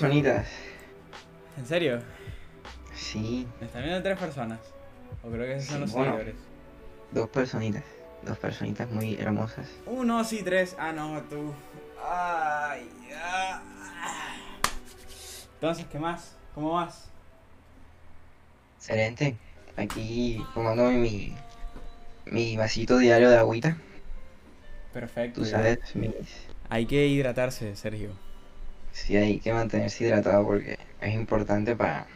personitas. ¿En serio? Sí, ¿Me están viendo tres personas? ¿O creo que esos son los bueno. seguidores? dos personitas. Dos personitas muy hermosas. Uno, sí, tres. Ah, no, tú. Ay, ah. Entonces, ¿qué más? ¿Cómo vas? Excelente. Aquí tomándome mi, mi vasito diario de agüita. Perfecto. Tú sabes, mis, Hay que hidratarse, Sergio. Sí hay que mantenerse hidratado porque es importante para,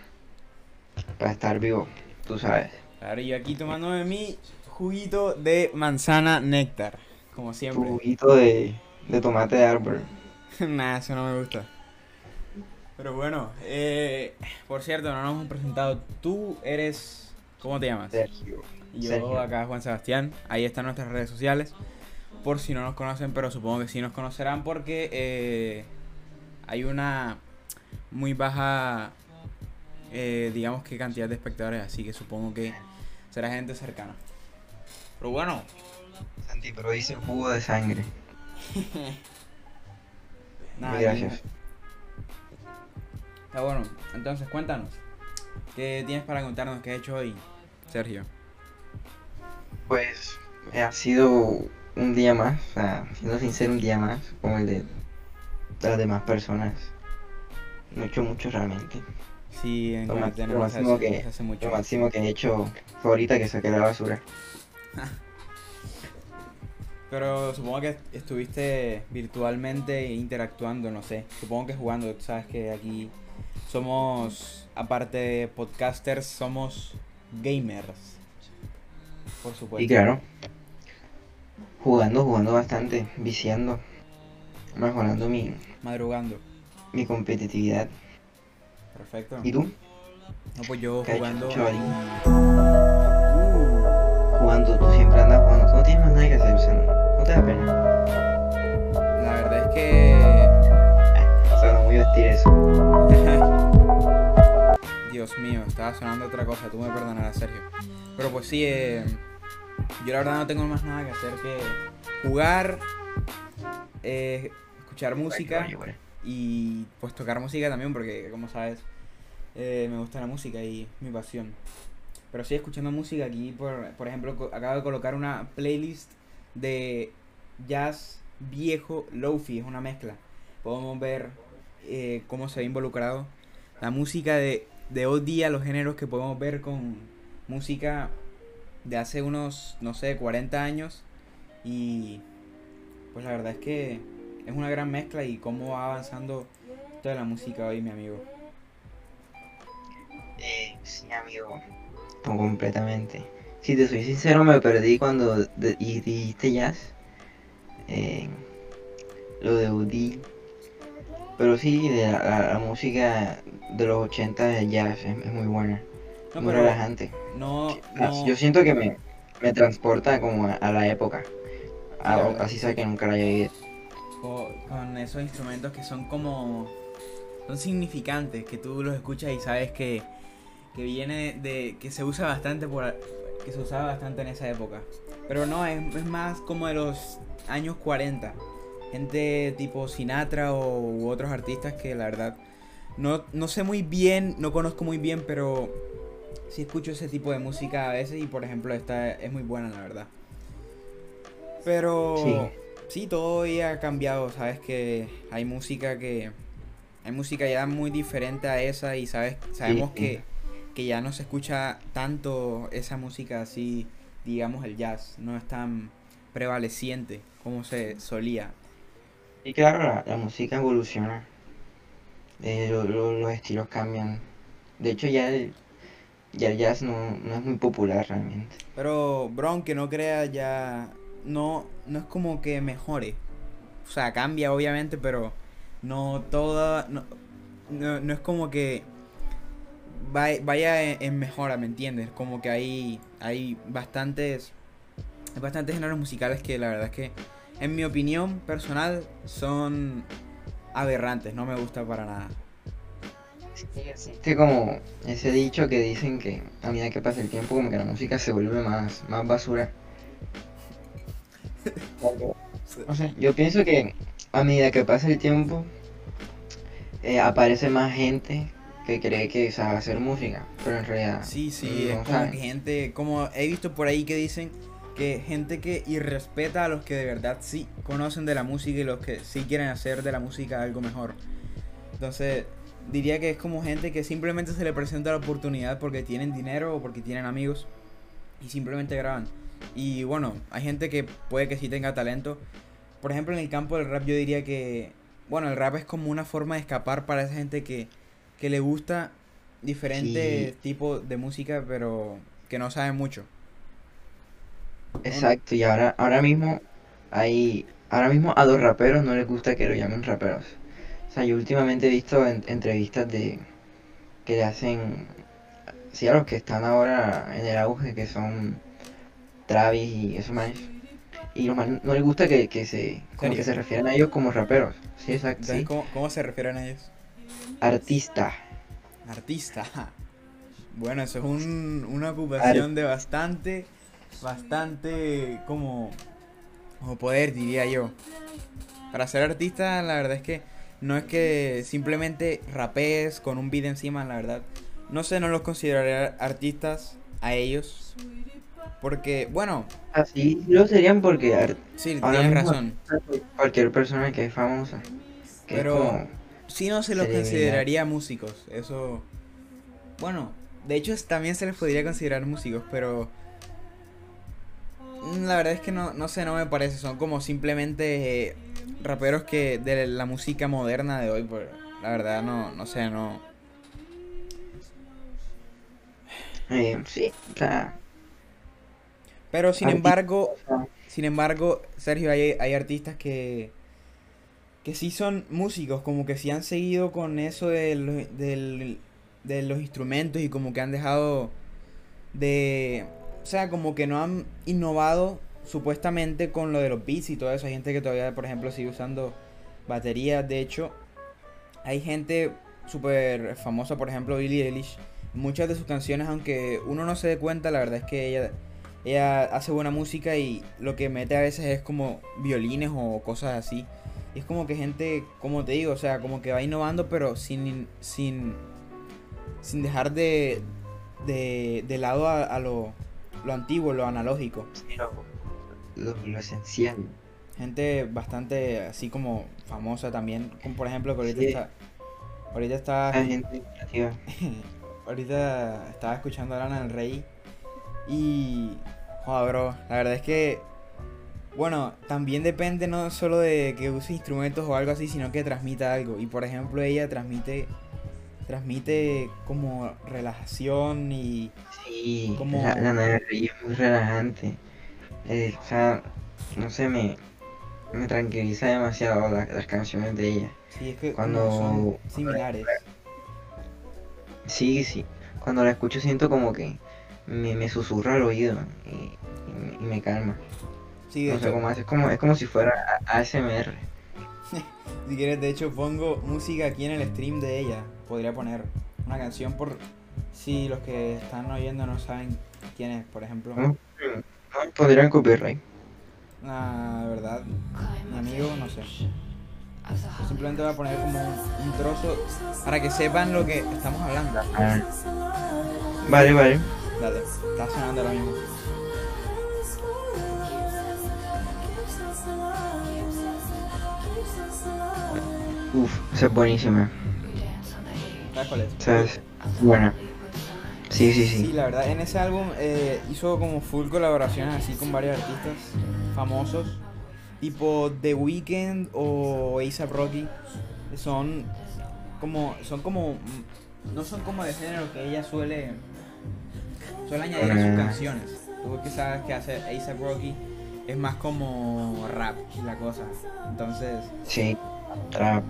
para estar vivo. Tú sabes. Claro, y yo aquí tomándome mi juguito de manzana néctar. Como siempre. juguito de, de tomate de árbol. Nah, eso no me gusta. Pero bueno, eh, por cierto, no nos hemos presentado. Tú eres. ¿Cómo te llamas? Sergio. Yo Sergio. acá Juan Sebastián. Ahí están nuestras redes sociales. Por si no nos conocen, pero supongo que sí nos conocerán porque eh, hay una muy baja, eh, digamos que cantidad de espectadores, así que supongo que será gente cercana. Pero bueno, Santi, pero dice jugo de sangre. nada, Muy gracias. Está bueno. Entonces, cuéntanos. ¿Qué tienes para contarnos que has hecho hoy, Sergio? Pues ha sido un día más, o sea, siendo sincero, un día más, como el de las demás personas. No he hecho mucho realmente. Sí, en Lo cuarentena máximo hace, que- hace mucho. Lo máximo que he hecho fue ahorita que saqué la basura. Pero supongo que estuviste virtualmente interactuando, no sé. Supongo que jugando. Tú sabes que aquí somos, aparte de podcasters, somos gamers. Por supuesto. Y claro, jugando, jugando bastante, viciando, mejorando mi, Madrugando. mi competitividad. Perfecto. ¿Y tú? No, pues yo ¿Qué ha hecho, jugando. Uh, Jugando, tú siempre andas jugando, tú no tienes más nada que hacer, o sea, no, no te da pena. la verdad es que. O sea, no voy a vestir eso. Dios mío, estaba sonando otra cosa, tú me perdonarás, Sergio. Pero pues sí, eh, yo la verdad no tengo más nada que hacer que jugar, eh, escuchar música Oye, y pues tocar música también, porque como sabes, eh, me gusta la música y mi pasión. Pero sí, escuchando música aquí, por, por ejemplo, acabo de colocar una playlist de jazz viejo lofi, es una mezcla. Podemos ver eh, cómo se ve involucrado la música de, de hoy día, los géneros que podemos ver con música de hace unos, no sé, 40 años. Y pues la verdad es que es una gran mezcla y cómo va avanzando toda la música hoy, mi amigo. Eh, sí, amigo. No, completamente. Si te soy sincero, me perdí cuando de- y dijiste jazz. Eh, lo de Udi. Pero sí, de la, la- la música de los 80 de jazz es, es muy buena. No, muy relajante. no, Ah, no, Yo siento que me, me transporta como a, a la época. A- la verdad así sea que nunca la haya. Co- con esos instrumentos que son como son significantes que tú los escuchas y sabes que, que viene de que se usa bastante por que se usaba bastante en esa época. Pero no es, es más como de los años 40 gente tipo Sinatra o u otros artistas que la verdad no, no sé muy bien no conozco muy bien pero sí escucho ese tipo de música a veces y por ejemplo esta es muy buena la verdad. Pero. Sí, todo hoy ha cambiado, sabes que hay música que hay música ya muy diferente a esa y sabes sabemos sí. que, que ya no se escucha tanto esa música así, digamos el jazz, no es tan prevaleciente como se solía. Y claro, la, la música evoluciona. Eh, lo- lo- los estilos cambian. De hecho, ya el, ya el jazz no, no es muy popular realmente. Pero Bron, que no crea ya no no es como que mejore. O sea, cambia obviamente, pero no toda no, no, no es como que vaya, en, mejora, ¿me entiendes? Como que hay hay bastantes hay bastantes géneros musicales que la verdad es que en mi opinión personal son aberrantes, no me gusta para nada. Existe como ese dicho que dicen que a medida que pasa el tiempo, como que la música se vuelve más, más basura. O sea, yo pienso que a medida que pasa el tiempo, eh, aparece más gente que cree que sabe hacer música, pero en realidad Sí, sí, no es como gente, como he visto por ahí que dicen que gente que irrespeta a los que de verdad sí conocen de la música y los que sí quieren hacer de la música algo mejor. Entonces, diría que es como gente que simplemente se le presenta la oportunidad porque tienen dinero o porque tienen amigos y simplemente graban. Y bueno, hay gente que puede que sí tenga talento. Por ejemplo, en el campo del rap yo diría que, bueno, el rap es como una forma de escapar para esa gente que, que le gusta diferentes Sí. tipos de música, pero que no sabe mucho. Exacto, y ahora, ahora mismo hay, ahora mismo a los raperos no les gusta que lo llamen raperos. O sea, yo últimamente he visto en- entrevistas de que le hacen, sí, a los que están ahora en el auge, que son Travis y esos manes. Y los manes no les gusta que, que se, como que se refieran a ellos como raperos. Sí, exacto, sí. ¿cómo, cómo se refieren a ellos? Artista. Artista. Bueno, eso es un- una ocupación de bastante, bastante como, como poder, diría yo. Para ser artista, la verdad es que no es que simplemente rapees con un beat encima, la verdad. No sé, no los consideraría artistas a ellos. Porque, bueno, Así lo serían porque ar- sí, tienes razón. cualquier persona que es famosa. Que Pero- Sí no se los consideraría músicos, eso... Bueno, de hecho también se les podría considerar músicos, pero... mm, La verdad es que no, no sé, no me parece, son como simplemente eh, raperos que de la música moderna de hoy, pues la verdad no, no sé, no... eh, sí, o sea, Pero sin embargo, sin embargo, Sergio, hay, hay artistas que, que sí son músicos, como que sí han seguido con eso de los, de los instrumentos y como que han dejado de... O sea, como que no han innovado supuestamente con lo de los beats y toda esa gente que todavía, por ejemplo, sigue usando baterías. De hecho, hay gente súper famosa, por ejemplo, Billie Eilish. Muchas de sus canciones, aunque uno no se dé cuenta, la verdad es que ella ella hace buena música y lo que mete a veces es como violines o cosas así. Y es como que gente, como te digo, o sea, como que va innovando, pero sin, sin, sin dejar de, de, de lado a, a lo, lo antiguo, lo analógico. lo, lo- esencial. Gente bastante así como famosa también, como por ejemplo que ahorita Sí. está... Ahorita está... La gente creativa. ahorita estaba escuchando a Lana del Rey y joder, bro, la verdad es que bueno, también depende no solo de que use instrumentos o algo así, sino que transmita algo. Y por ejemplo, ella transmite transmite como relajación y Sí, Como- la, la es muy relajante. Eh, o sea, no sé, me, me tranquiliza demasiado la- las canciones de ella. sí, es que Cuando- son similares. Sí, sí. Cuando la escucho siento como que me, me susurra al oído y, y me- y me calma. Sí, de No sé cómo hace, es como, es como si fuera ASMR. si quieres, de hecho pongo música aquí en el stream de ella. Podría poner una canción por si los que están oyendo no saben quién es, por ejemplo. ¿No? No pondrían copyright. La verdad, mi amigo, no sé. Yo simplemente voy a poner como un, un trozo para que sepan lo que estamos hablando. Ah. Vale, vale. Dale, está sonando ahora mismo. Uf, esa es buenísima. ¿Sabes cuál es? ¿Sabes? Buena. Sí, sí, Sí, sí. la verdad, en ese álbum eh, hizo como full colaboraciones así con varios artistas famosos, tipo The Weeknd o A$AP Rocky. Son como, son como, no son como de género que ella suele, suele añadir a sus canciones. Tú que sabes que hace A$AP Rocky es más como rap la cosa. Entonces, Sí. Trap.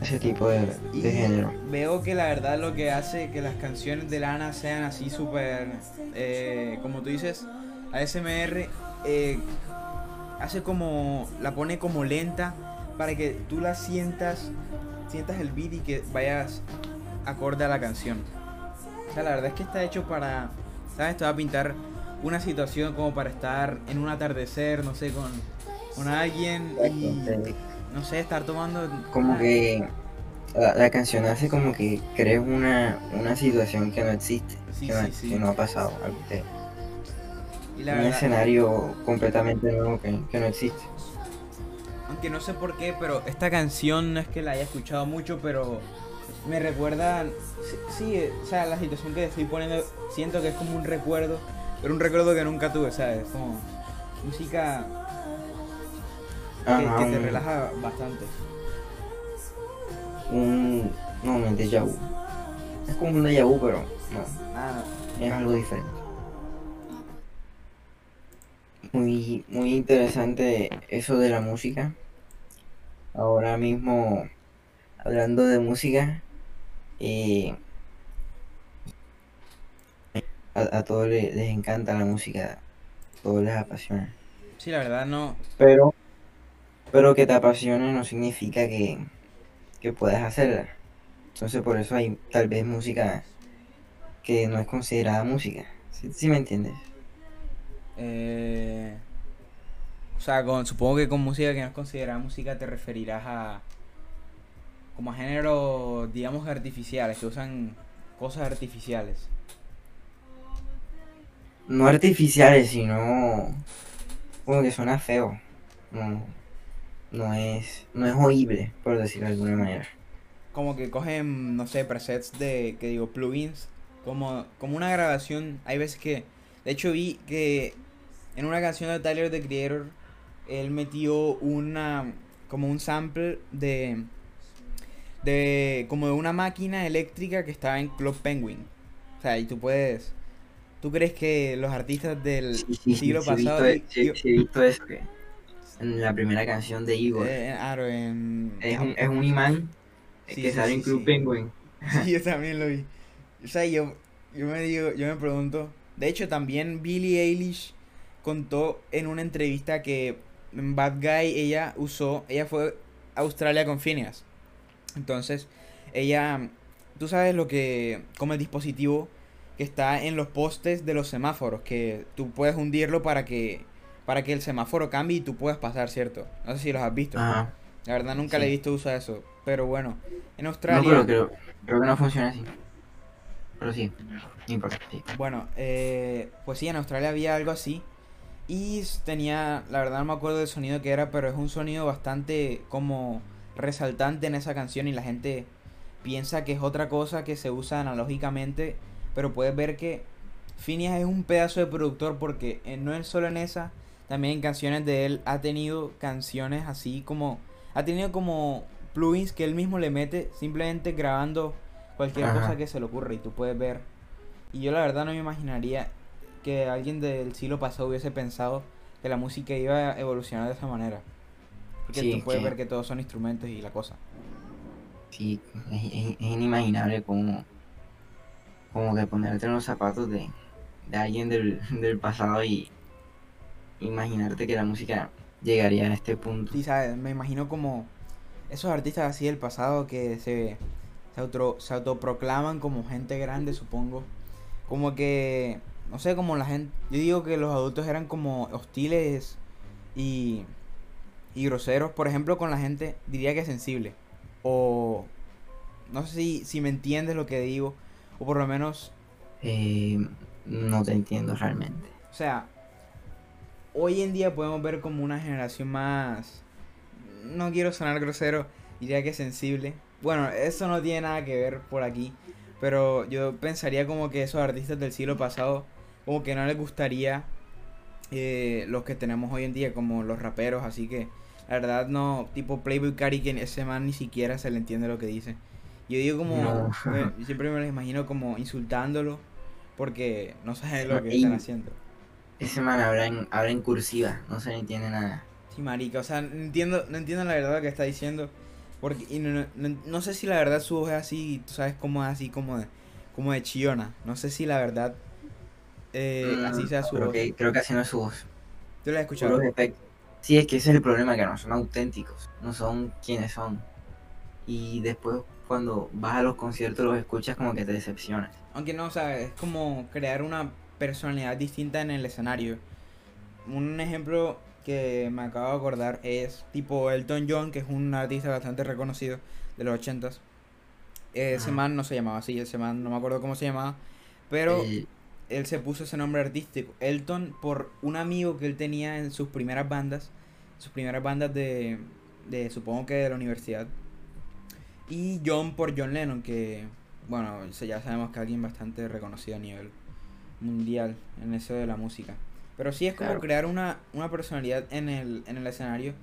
Ese tipo de, de género. veo que la verdad lo que hace que las canciones de Lana sean así súper, eh, como tú dices, ASMR, eh, hace como, la pone como lenta para que tú la sientas, sientas el beat y que vayas acorde a la canción. O sea, la verdad es que está hecho para, ¿sabes? Te va a pintar una situación como para estar en un atardecer, no sé, con, con alguien y, no sé, estar tomando... Como que la, la canción hace como que crees una, una situación que no existe, Sí, que, no, sí, sí. que no ha pasado. Y la un verdad, escenario completamente nuevo que, que no existe. aunque no sé por qué, pero esta canción no es que la haya escuchado mucho, pero me recuerda, sí, o sea, la situación que estoy poniendo, siento que es como un recuerdo, pero un recuerdo que nunca tuve, ¿sabes? Como música que, Ajá, que te relaja bastante. un no un déjà vu. Es como un déjà vu, pero no, Ah, es algo diferente. Muy, muy interesante eso de la música. Ahora mismo, hablando de música, eh, a, a todos le- les, encanta la música, a todos les apasiona. sí, la verdad no, Pero, pero que te apasione no significa que, que puedas hacerla. Entonces por eso hay tal vez música que no es considerada música. ¿Sí, sí me entiendes? Eh, o sea, con, supongo que con música que no es considerada música te referirás a como a géneros, digamos, artificiales, que usan cosas artificiales. No artificiales, sino como que suena feo. No, no es, no es oíble, por decirlo de alguna manera. Como que cogen, no sé, presets de, que digo, plugins, como, como una grabación. Hay veces que, de hecho vi que en una canción de Tyler, the Creator, él metió una, como un sample de, de, como de una máquina eléctrica que estaba en Club Penguin. O sea, y tú puedes, ¿tú crees que los artistas del Sí, sí, siglo sí he visto, pasado... e- sí, y- sí he visto eso que en la primera canción de Igor. eh, claro, en... es, un, es un imán Sí, que sí, sale sí, en Club sí. Penguin. Sí, yo también lo vi. O sea, yo, yo me digo, yo me pregunto. De hecho, también Billie Eilish contó en una entrevista que en Bad Guy ella usó, ella fue a Australia con Phineas. Entonces, ella, tú sabes lo que, como el dispositivo que está en los postes de los semáforos, que tú puedes hundirlo para que, para que el semáforo cambie y tú puedas pasar, ¿cierto? No sé si los has visto. Ajá. La verdad nunca Sí. le he visto usar eso. Pero bueno, en No, Australia... pero creo, creo que no funciona así. Pero sí, no importa. sí. Bueno, eh, pues sí, en Australia había algo así. Y tenía, la verdad no me acuerdo del sonido que era, pero es un sonido bastante como resaltante en esa canción y la gente piensa que es otra cosa que se usa analógicamente, pero puedes ver que Phineas es un pedazo de productor porque eh, no es solo en esa, también en canciones de él ha tenido canciones así como, ha tenido como plugins que él mismo le mete simplemente grabando cualquier Ajá. cosa que se le ocurra y tú puedes ver. Y yo la verdad no me imaginaría que alguien del siglo pasado hubiese pensado que la música iba a evolucionar de esa manera. Porque Sí, tú puedes que- ver que todos son instrumentos y la cosa. Sí, es, es- es inimaginable como, como que ponerte en los zapatos de, de alguien del, del pasado y imaginarte que la música llegaría a este punto. Sí, sabes, me imagino como esos artistas así del pasado que se, se, auto, se autoproclaman como gente grande, supongo. Como que, no sé, como la gente... Yo digo que los adultos eran como hostiles y, y groseros. Por ejemplo, con la gente diría que sensible. O... No sé si, si me entiendes lo que digo. O por lo menos Eh, no te entiendo realmente. O sea, hoy en día podemos ver como una generación más... No quiero sonar grosero, diría que sensible. Bueno, eso no tiene nada que ver por aquí. Pero yo pensaría como que esos artistas del siglo pasado, como que no les gustaría eh, los que tenemos hoy en día, como los raperos. Así que, la verdad, no, tipo Playboy Cardi, que ese man ni siquiera se le entiende lo que dice. Yo digo como, No. me- siempre me lo imagino como insultándolo, porque no saben lo que y- están haciendo. Ese man habla en, habla en cursiva, no se le entiende nada. Sí, marica, o sea, no entiendo, no entiendo la verdad que está diciendo. Porque, y no, no, no sé si la verdad su voz es así, tú sabes cómo es así como de, como de chillona. No sé si la verdad eh, Mm, así sea su creo voz. que, creo que así no es su voz. ¿Tú la has escuchado? Sí, es que ese es el problema, que no son auténticos, no son quienes son. Y después cuando vas a los conciertos los escuchas como que te decepcionas. Aunque no, o sea, es como crear una personalidad distinta en el escenario. Un ejemplo que me acabo de acordar es tipo Elton John, que es un artista bastante reconocido de los ochentas. Ese Ajá. man no se llamaba así, ese man no me acuerdo cómo se llamaba, pero El- él se puso ese nombre artístico. Elton por un amigo que él tenía en sus primeras bandas, sus primeras bandas de, de supongo que de la universidad. Y John por John Lennon, que bueno, ya sabemos que alguien bastante reconocido a nivel mundial en eso de la música. Pero sí es como Claro. crear una, una personalidad en el, en el escenario.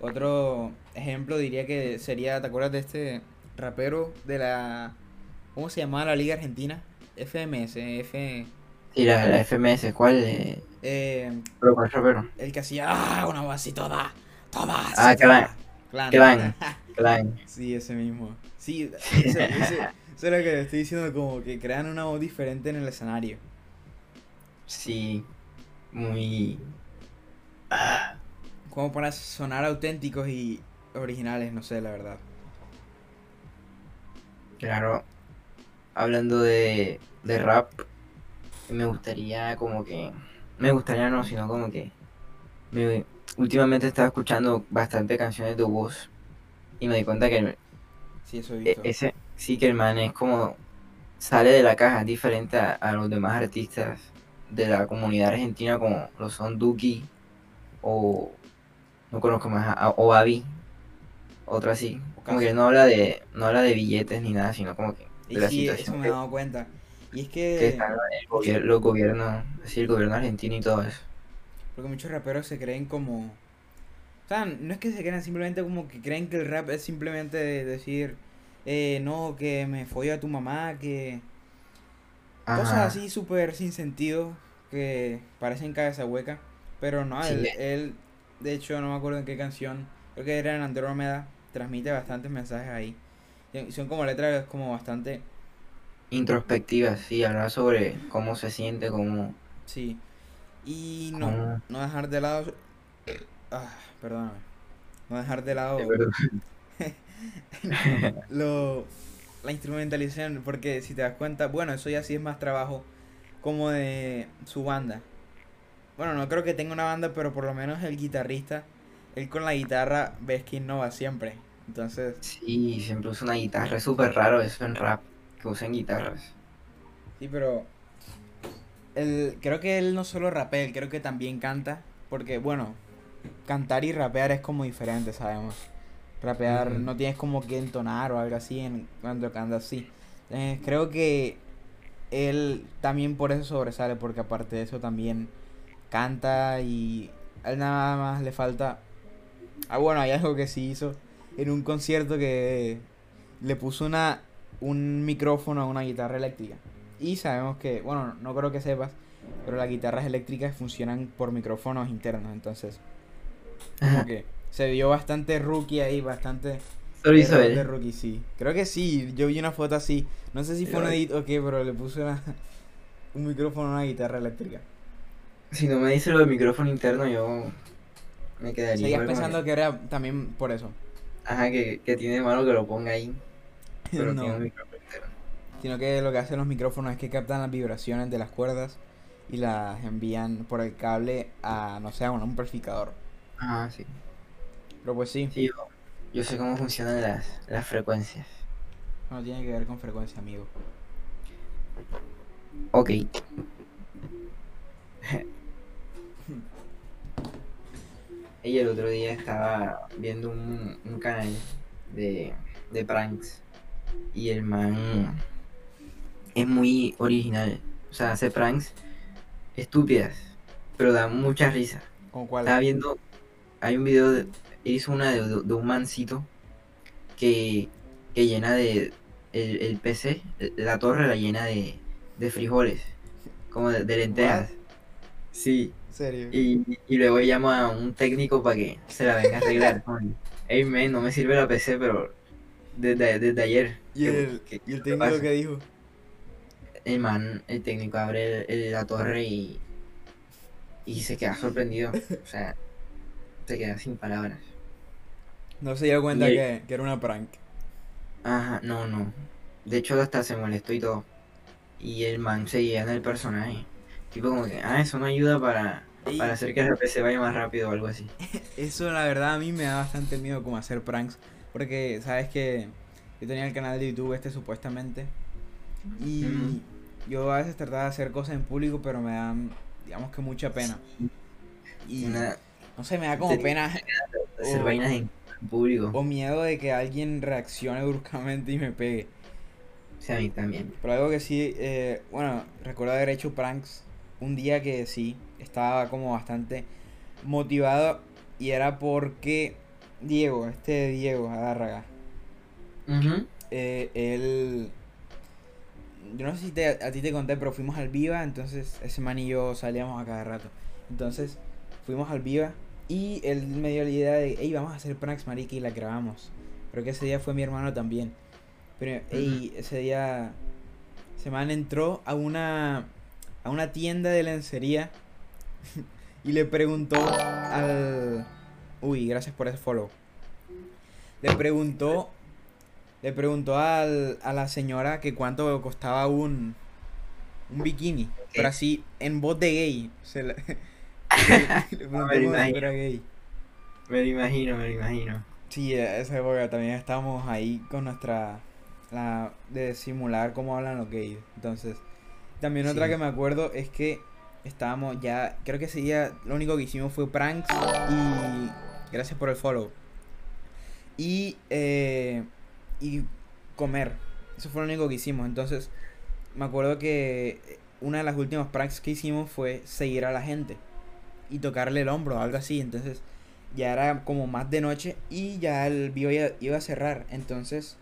Otro ejemplo diría que sería, ¿te acuerdas de este rapero de la... ¿Cómo se llamaba la Liga Argentina? FMS, F... Sí, la, la FMS, ¿cuál? Eh, eh, pero rapero. el que hacía ah, una voz así toda, toda. así, Ah, Clan. Clan. Clan. Clan. Sí, ese mismo. Sí, ese, ese- eso es lo que estoy diciendo, como que crean una voz diferente en el escenario. Sí. Muy. Como para sonar auténticos y originales, no sé, la verdad. Claro. Hablando de, de rap, me gustaría como que. Me gustaría no, sino como que. Me, últimamente estaba escuchando bastante canciones de voz. Y me di cuenta que el- Sí, eso he e- visto. ese sí que el man es como. Sale de la caja, es diferente a, a los demás artistas de la comunidad argentina, como lo son Duki o. No conozco más, a- o Avi. Otra así. Como que no habla de no habla de billetes ni nada, sino como que Y la sí, eso me he dado cuenta. Y es que que, están el gobier- los gobiernos, así el gobierno argentino y todo eso. porque muchos raperos se creen como... O sea, no es que se crean simplemente como que creen que el rap es simplemente de decir, eh, no, que me follo a tu mamá, que... Cosas así súper sin sentido que parecen cabeza hueca. Pero no, Sí. él, él, de hecho, no me acuerdo en qué canción, creo que era en Andrómeda, transmite bastantes mensajes ahí. Son como letras como bastante, Introspectivas, sí, hablar sobre cómo se siente, cómo, sí. Y no, cómo- no dejar de lado... Ah, perdóname. No dejar de lado lo, la instrumentalización, porque si te das cuenta, bueno, eso ya sí es más trabajo como de su banda. Bueno, no creo que tenga una banda, pero por lo menos el guitarrista, él con la guitarra ves que innova siempre. Entonces, Sí, siempre usa una guitarra, es súper raro eso en rap, que usen guitarras. sí, pero él, creo que él no solo rapea, él creo que también canta, porque bueno, cantar y rapear es como diferente, sabemos. Rapear no tienes como que entonar o algo así en, cuando cantas así. Eh, creo que él también por eso sobresale, porque aparte de eso también canta y a él nada más le falta... Ah, bueno, hay algo que sí hizo en un concierto que le puso una un micrófono a una guitarra eléctrica. Y sabemos que, bueno, no creo que sepas, pero las guitarras eléctricas funcionan por micrófonos internos, entonces como que se vio bastante rookie ahí, bastante Solo hizo error de él. rookie, sí. Creo que sí, yo vi una foto así. No sé si fue un edit o qué, pero le puse una- un micrófono a una guitarra eléctrica. Si no me dice lo del micrófono interno, yo me quedaría Seguías pensando que, que era también por eso. ajá, que, que tiene malo que lo ponga ahí, pero No. tiene. Sino que lo que hacen los micrófonos es que captan las vibraciones de las cuerdas y las envían por el cable a, no sé, a un amplificador. Ajá, sí. Pero pues sí, Sí, yo, yo sé cómo funcionan las, las frecuencias. no tiene que ver con frecuencia, amigo. Ok. Y el otro día estaba viendo un, un canal de, de pranks. Y el man es muy original. O sea, hace pranks estúpidas, pero da mucha risa. ¿Con cuál? Estaba viendo, hay un video, de, hizo una de, de un mancito que, que llena de, el, el PC, la torre la llena de, de frijoles, como de, de lentejas. Sí, ¿En serio? y, y luego llama a un técnico para que se la venga a arreglar. Ey, men, no me sirve la PC, pero desde, desde ayer. ¿Y ¿qué- el, qué- y el qué técnico que dijo? El man, el técnico abre el- el- la torre y, y se queda sorprendido. O sea, se queda sin palabras. No se dio cuenta que, que era una prank. Ajá, no, no. De hecho, hasta se molestó y todo. Y el man seguía en el personaje. Tipo como que, ah, eso no ayuda para, Ey, para hacer que el PC vaya más rápido o algo así. Eso la verdad a mí me da bastante miedo como hacer pranks. Porque sabes que Yo tenía el canal de YouTube este supuestamente. Y yo a veces trataba de hacer cosas en público, pero me dan, digamos que mucha pena. Y Una- no sé, me da como pena hacer O- vainas en público. o miedo de que alguien reaccione bruscamente y me pegue. O sea, a mí también. Pero algo que sí, eh, bueno, recuerdo haber hecho pranks un día que sí, estaba como bastante motivado y era porque Diego, este Diego Adárraga, Ujú. eh, él, yo no sé si te- a ti te conté, pero fuimos al Viva, entonces ese man y yo salíamos a cada rato. Entonces fuimos al Viva y él me dio la idea de, hey, vamos a hacer pranks, marica, y la grabamos. Pero que ese día fue mi hermano también. Pero, hey, ese día, ese man entró a una, a una tienda de lencería y le preguntó al... Uy, gracias por ese follow. Le preguntó le preguntó al, a la señora que cuánto costaba un, un bikini. Pero así, en voz de gay. Se le preguntó me imagino. gay. Me lo imagino, me lo imagino. Sí, a esa época también estábamos ahí con nuestra... La, de simular cómo hablan los gays. Entonces, también otra Sí. que me acuerdo es que estábamos ya... Creo que ese día lo único que hicimos fue pranks y... Gracias por el follow. Y... Eh, y comer. Eso fue lo único que hicimos. Entonces, me acuerdo que una de las últimas pranks que hicimos fue seguir a la gente y tocarle el hombro, algo así. Entonces, ya era como más de noche y ya el ya iba a cerrar. Entonces,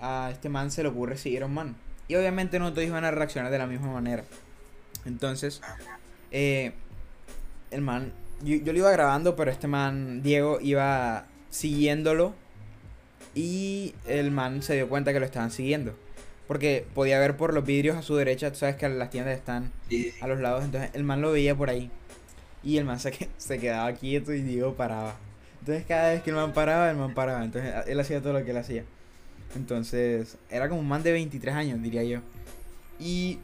a este man se le ocurre seguir a un man. Y obviamente no todos iban a reaccionar de la misma manera. Entonces, eh, el man, yo, yo lo iba grabando, pero este man, Diego, iba siguiéndolo. Y el man se dio cuenta que lo estaban siguiendo. Porque podía ver por los vidrios a su derecha, tú sabes que las tiendas están a los lados, entonces el man lo veía por ahí. Y el man se, se quedaba quieto y Diego paraba. Entonces cada vez que el man paraba, el man paraba. Entonces él hacía todo lo que él hacía. Entonces era como un man de 23 años, diría yo. Y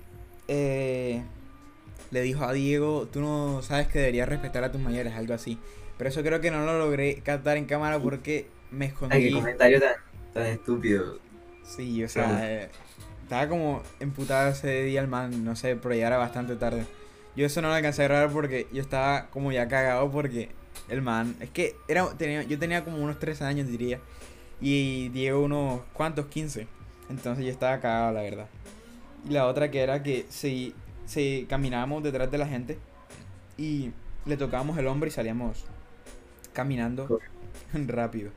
eh, le dijo a Diego, tú no sabes que deberías respetar a tus mayores, algo así. Pero eso creo que no lo logré captar en cámara porque me Ay, qué escondí. comentario tan, tan estúpido. Sí, o sea, eh, estaba como emputado ese día el man, no sé, pero ya era bastante tarde. Yo eso no lo alcancé a grabar porque yo estaba como ya cagado porque el man, es que era, tenía, yo tenía como unos 13 años diría, y Diego unos, ¿cuántos? 15. Entonces yo estaba cagado, la verdad. Y la otra que era que si, si caminábamos detrás de la gente y le tocábamos el hombro y salíamos caminando rápido.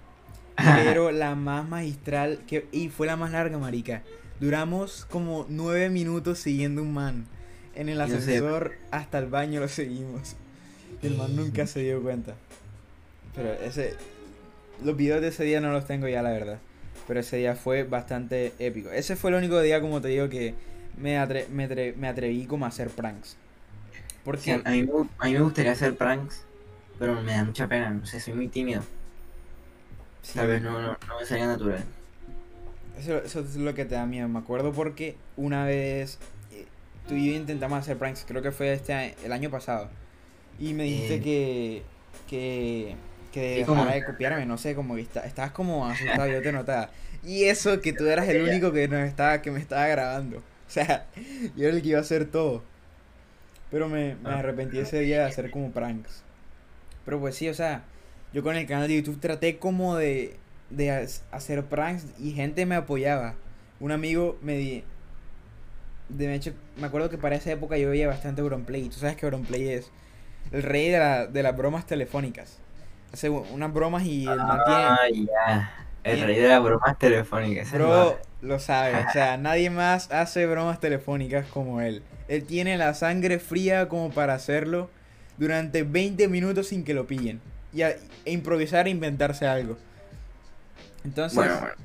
Pero la más magistral, que, y fue la más larga, marica. Duramos como nueve minutos siguiendo un man. En el ascensor hasta el baño lo seguimos. Y el man nunca se dio cuenta. Pero ese... Los videos de ese día no los tengo ya, la verdad. Pero ese día fue bastante épico. Ese fue el único día, como te digo, que me, atre- me, atre- me atreví como a hacer pranks. Sí, Porque... a, mí, a mí me gustaría hacer pranks, pero me da mucha pena, no sé, soy muy tímido. sí, Tal vez no, no, no me salga natural. Eso, eso es lo que te da miedo. Me acuerdo porque una vez eh, tú y yo intentamos hacer pranks, creo que fue este el año pasado. Y me dijiste Eh. que. que. que Sí, dejara de copiarme, no sé, como que está- estabas como asustado, yo te notaba. Y eso que tú eras el único que nos estaba, que me estaba grabando. O sea, yo era el que iba a hacer todo. Pero me, me Ah. arrepentí ese día de hacer como pranks. Pero pues sí, o sea, yo con el canal de YouTube traté como de, de ha- hacer pranks y gente me apoyaba. Un amigo me di... De hecho, me acuerdo que para esa época yo veía bastante Auronplay. Tú sabes que Auronplay es el rey de, la- de las bromas telefónicas. Hace unas bromas y el. Ah, ya. El rey de las bromas telefónicas. Bro, lo sabe, o sea, nadie más hace bromas telefónicas como él. Él tiene la sangre fría como para hacerlo durante 20 minutos sin que lo pillen. Y a- e improvisar e inventarse algo. Entonces, Bueno, bueno.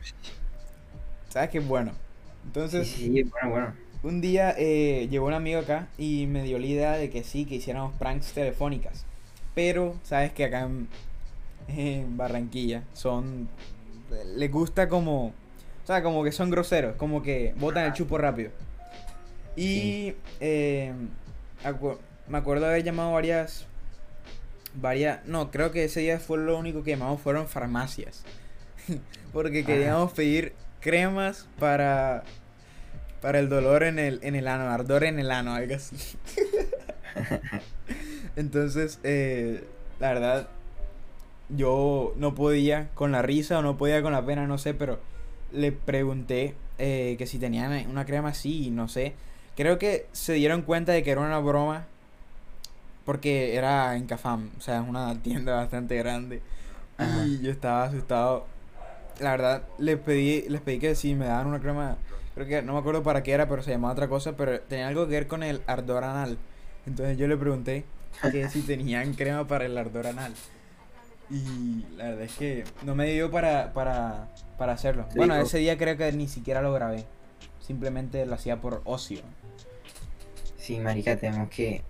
¿sabes qué es bueno? Sí, Entonces, sí, bueno, bueno. un día eh, llegó un amigo acá y me dio la idea de que sí, que hiciéramos pranks telefónicas. Pero, sabes que acá en, en Barranquilla son. Les gusta como. O sea, como que son groseros, como que botan el chupo rápido. Y. eh, acu- me acuerdo haber llamado varias. Varias. No, creo que ese día fue lo único que llamamos fueron farmacias. porque queríamos pedir cremas para para el dolor en el en el ano, ardor en el ano, algo así. Entonces, eh, la verdad, yo no podía con la risa o no podía con la pena, no sé, pero le pregunté eh, que si tenían una crema así, y no sé. Creo que se dieron cuenta de que era una broma porque era en Cafam, o sea, es una tienda bastante grande. Y yo estaba asustado. La verdad, les pedí, les pedí que si me daban una crema, creo que no me acuerdo para qué era, pero se llamaba otra cosa, pero tenía algo que ver con el ardor anal. Entonces yo le pregunté que si tenían crema para el ardor anal. Y la verdad es que no me dio para, para, para hacerlo. bueno, ese día creo que ni siquiera lo grabé. Simplemente lo hacía por ocio. Sí, marica, tenemos que,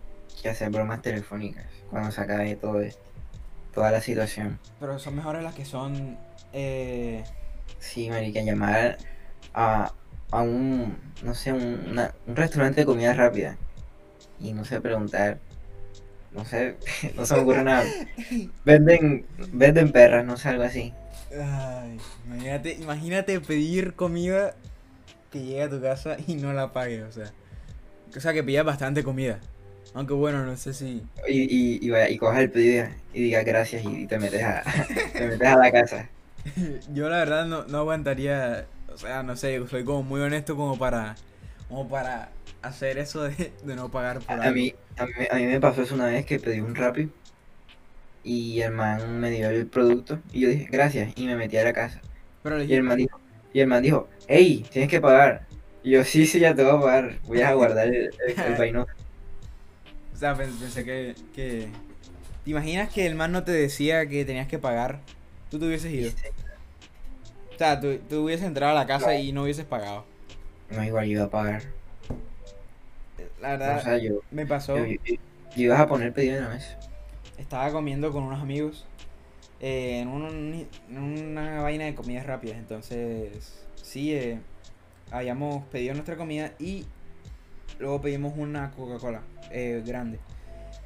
que hacer bromas telefónicas cuando se acabe todo esto. Toda la situación. Pero son mejores las que son... Eh... Sí, marica, llamar a, a un, no sé, un, un restaurante de comida rápida. Y no sé, preguntar no sé, no se me ocurre nada. Venden, venden perras, no sé, algo así. Ay, imagínate, imagínate pedir comida que llegue a tu casa y no la pague, o sea. O sea, que pidas bastante comida. Aunque bueno, no sé si. Y, y, y, vaya, y cojas el pedido y digas gracias y te metes a, te metes a la casa. Yo la verdad no, no aguantaría. O sea, no sé, soy como muy honesto como para. Como para hacer eso de, no pagar por a, Mí, a, mí, me pasó eso una vez que pedí un Rappi y el man me dio el producto y yo dije, gracias, y me metí a la casa. y, el man dijo, y el man dijo, hey, tienes que pagar. Y yo, sí, sí, ya te voy a pagar, voy a guardar el, el, vaino. O sea, pensé que, que... ¿Te imaginas que el man no te decía que tenías que pagar? Tú te hubieses ido. O sea, tú, tú hubieses entrado a la casa y no hubieses pagado. No, igual iba a pagar. La verdad, me pasó. Yo, ibas a poner pedido en la mesa. Estaba comiendo con unos amigos eh, en, una vaina de comidas rápidas. Entonces, sí, eh, habíamos pedido nuestra comida y luego pedimos una Coca-Cola eh, grande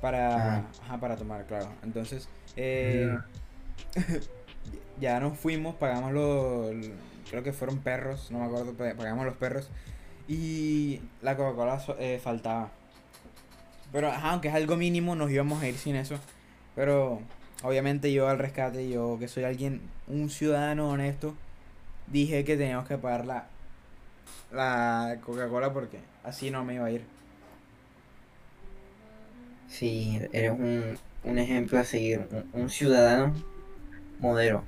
para, para tomar, claro. Entonces, ya nos fuimos, pagamos los, creo que fueron perros, no me acuerdo, pagamos los perros y la Coca-Cola eh, faltaba. Pero, aunque es algo mínimo, nos íbamos a ir sin eso. Pero, obviamente, yo al rescate, yo que soy alguien, un ciudadano honesto, dije que teníamos que pagar la, la Coca-Cola porque así no me iba a ir. Sí, eres un, un ejemplo a seguir, un, un ciudadano modelo.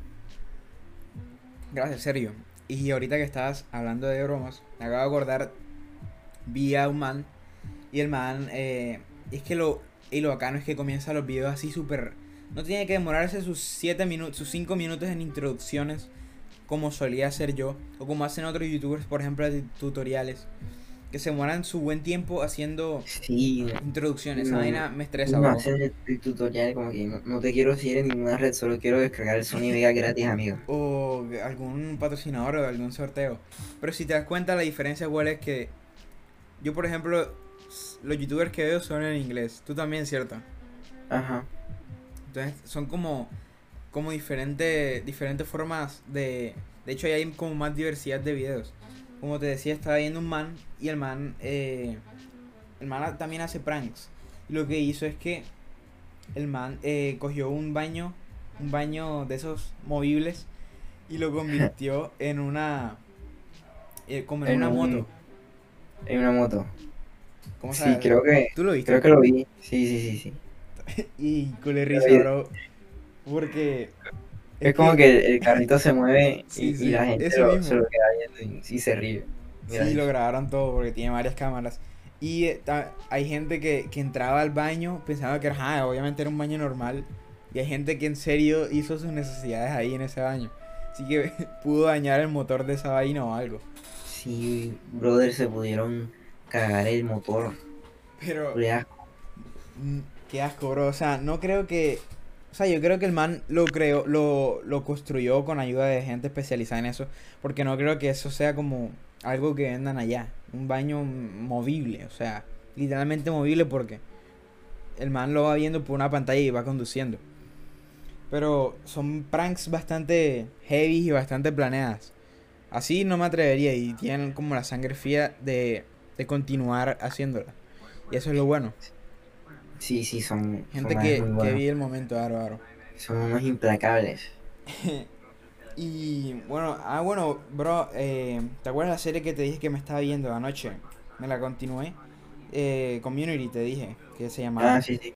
Gracias, Sergio. Y ahorita que estabas hablando de bromas, me acabo de acordar, vi a un man y el man, eh, es que lo, y lo bacano es que comienza los videos así súper... No tiene que demorarse sus 7 minutos, sus 5 minutos en introducciones como solía hacer yo, o como hacen otros youtubers, por ejemplo, de tutoriales que se mueran su buen tiempo haciendo introducciones. Esa vaina me estresa. No hacer el, tutorial como que no, te quiero seguir en ninguna red, solo quiero descargar el Sony Vega gratis, amigo. O algún patrocinador o algún sorteo. Pero si te das cuenta, la diferencia cuál es que yo, por ejemplo, los youtubers que veo son en inglés. Tú también, ¿cierto? Ajá. Entonces son como, como diferentes, diferentes formas de... De hecho, hay como más diversidad de videos como te decía, estaba viendo un man y el man, eh, el man también hace pranks. Y lo que hizo es que el man eh, cogió un baño, un baño de esos movibles y lo convirtió en una, eh, como en, una moto. En una moto. ¿Cómo sí, creo que. ¿Tú lo viste? Creo que lo vi. Sí, sí, sí, sí. y con risa, bro. Porque es, como que, el carrito se mueve y, la gente se lo queda viendo y, se ríe. sí, lo grabaron todo porque tiene varias cámaras. Y eh, hay gente que, entraba al baño pensando que era, obviamente era un baño normal. Y hay gente que en serio hizo sus necesidades ahí en ese baño. Así que pudo dañar el motor de esa vaina o algo. Sí, brother, se pudieron cagar el motor. Pero... Qué asco. Mm, qué asco, bro. O sea, no creo que o sea, yo creo que el man lo creó, lo, lo construyó con ayuda de gente especializada en eso. Porque no creo que eso sea como algo que vendan allá. Un baño movible. O sea, literalmente movible porque el man lo va viendo por una pantalla y va conduciendo. Pero son pranks bastante heavy y bastante planeadas. Así no me atrevería y tienen como la sangre fría de, de continuar haciéndola. Y eso es lo bueno. Sí, sí, son. Gente son que, que vive el momento bárbaro. Son unos implacables. Y bueno, ah, bueno, bro, eh, ¿te acuerdas la serie que te dije que me estaba viendo anoche? Me la continué. Eh, Community, te dije, que se llamaba. Ah, sí, sí.